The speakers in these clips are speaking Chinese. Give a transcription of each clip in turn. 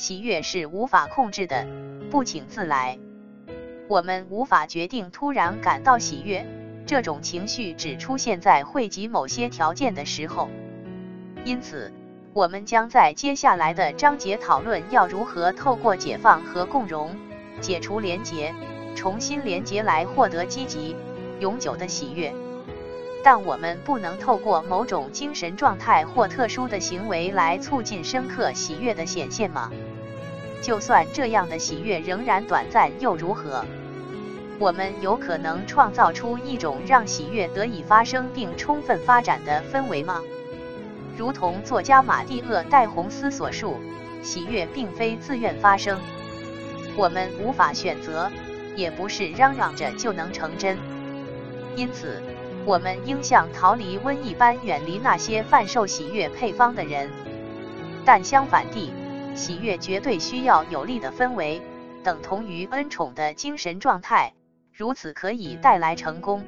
喜悦是无法控制的，不请自来。我们无法决定突然感到喜悦，这种情绪只出现在汇集某些条件的时候。因此，我们将在接下来的章节讨论要如何透过解放和共融，解除连结，重新连结来获得积极、永久的喜悦。但我们不能透过某种精神状态或特殊的行为来促进深刻喜悦的显现吗？就算这样的喜悦仍然短暂又如何？我们有可能创造出一种让喜悦得以发生并充分发展的氛围吗？如同作家马蒂厄·戴洪斯所述，喜悦并非自愿发生，我们无法选择，也不是嚷嚷着就能成真。因此，我们应像逃离瘟疫般远离那些贩售喜悦配方的人。但相反地，喜悦绝对需要有利的氛围，等同于恩宠的精神状态，如此可以带来成功。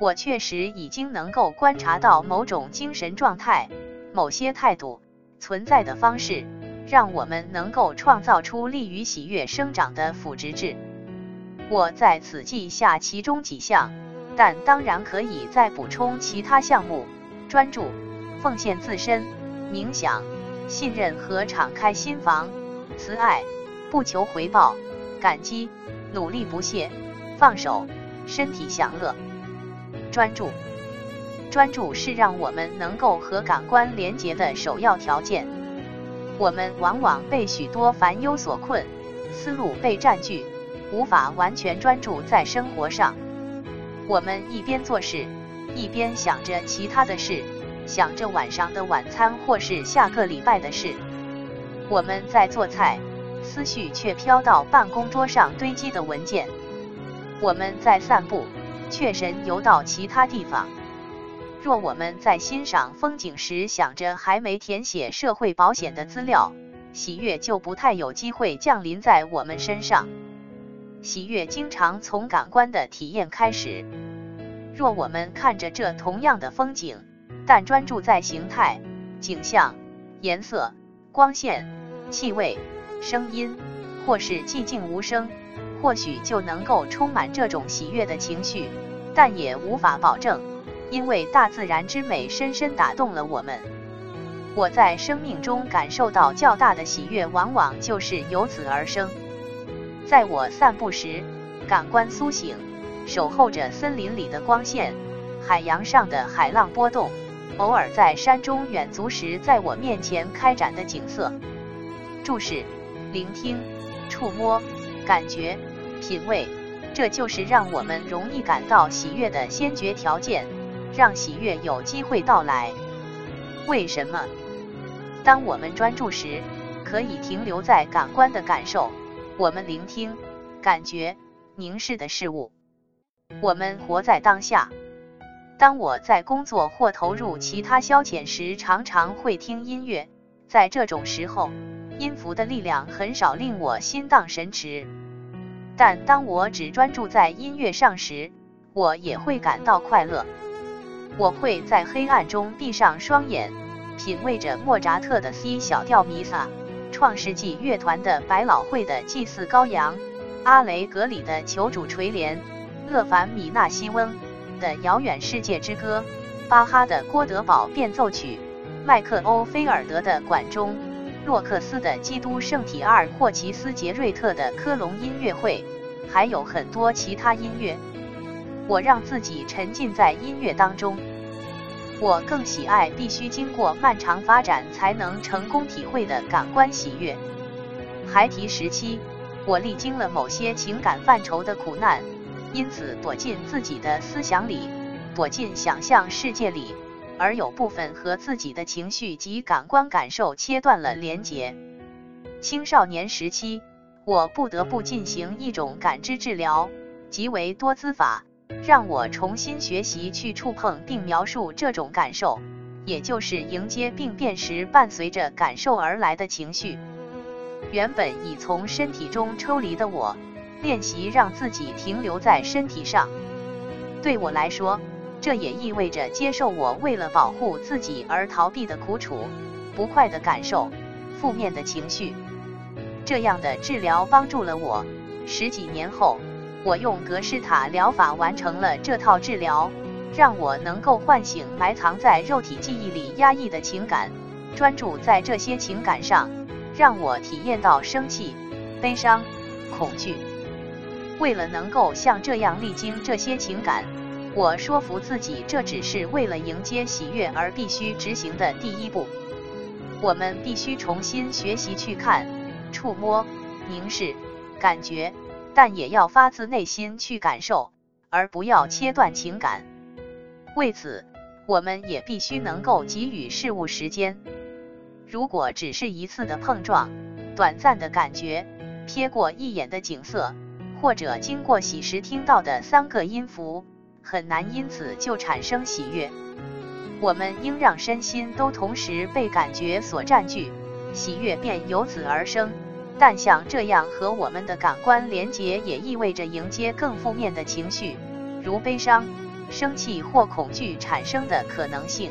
我确实已经能够观察到某种精神状态、某些态度存在的方式，让我们能够创造出利于喜悦生长的腐殖质。我在此记下其中几项，但当然可以再补充其他项目：专注、奉献自身、冥想。信任和敞开心房，慈爱，不求回报，感激，努力不懈，放手，身体享乐，专注。专注是让我们能够和感官连结的首要条件。我们往往被许多烦忧所困，思路被占据，无法完全专注在生活上。我们一边做事，一边想着其他的事。想着晚上的晚餐或是下个礼拜的事，我们在做菜，思绪却飘到办公桌上堆积的文件；我们在散步，却神游到其他地方。若我们在欣赏风景时想着还没填写社会保险的资料，喜悦就不太有机会降临在我们身上。喜悦经常从感官的体验开始。若我们看着这同样的风景，但专注在形态、景象、颜色、光线、气味、声音，或是寂静无声，或许就能够充满这种喜悦的情绪，但也无法保证，因为大自然之美深深打动了我们。我在生命中感受到较大的喜悦，往往就是由此而生。在我散步时，感官苏醒，守候着森林里的光线，海洋上的海浪波动。偶尔在山中远足时，在我面前开展的景色，注视、聆听、触摸、感觉、品味，这就是让我们容易感到喜悦的先决条件，让喜悦有机会到来。为什么？当我们专注时，可以停留在感官的感受，我们聆听、感觉、凝视的事物，我们活在当下。当我在工作或投入其他消遣时，常常会听音乐。在这种时候，音符的力量很少令我心荡神驰。但当我只专注在音乐上时，我也会感到快乐。我会在黑暗中闭上双眼，品味着莫扎特的 C 小调弥撒，创世纪乐团的百老汇的祭祀羔羊，阿雷格里的求主垂怜，勒凡米纳西翁。的遥远世界之歌，巴哈的郭德堡变奏曲，麦克欧菲尔德的管钟，洛克斯的基督圣体阿尔霍奇斯杰瑞特的科隆音乐会，还有很多其他音乐。我让自己沉浸在音乐当中。我更喜爱必须经过漫长发展才能成功体会的感官喜悦。孩提时期，我历经了某些情感范畴的苦难。因此，躲进自己的思想里，躲进想象世界里，而有部分和自己的情绪及感官感受切断了连结。青少年时期，我不得不进行一种感知治疗，即为多姿法，让我重新学习去触碰并描述这种感受，也就是迎接并辨识伴随着感受而来的情绪。原本已从身体中抽离的我。练习让自己停留在身体上，对我来说，这也意味着接受我为了保护自己而逃避的苦楚、不快的感受、负面的情绪、这样的治疗帮助了我。十几年后，我用格式塔疗法完成了这套治疗，让我能够唤醒埋藏在肉体记忆里压抑的情感，专注在这些情感上，让我体验到生气、悲伤、恐惧。为了能够像这样历经这些情感，我说服自己，这只是为了迎接喜悦而必须执行的第一步。我们必须重新学习去看、触摸、凝视、感觉，但也要发自内心去感受，而不要切断情感。为此，我们也必须能够给予事物时间。如果只是一次的碰撞、短暂的感觉、瞥过一眼的景色，或者经过喜时听到的三个音符，很难因此就产生喜悦。我们应让身心都同时被感觉所占据，喜悦便由此而生。但像这样和我们的感官连结，也意味着迎接更负面的情绪，如悲伤、生气或恐惧产生的可能性。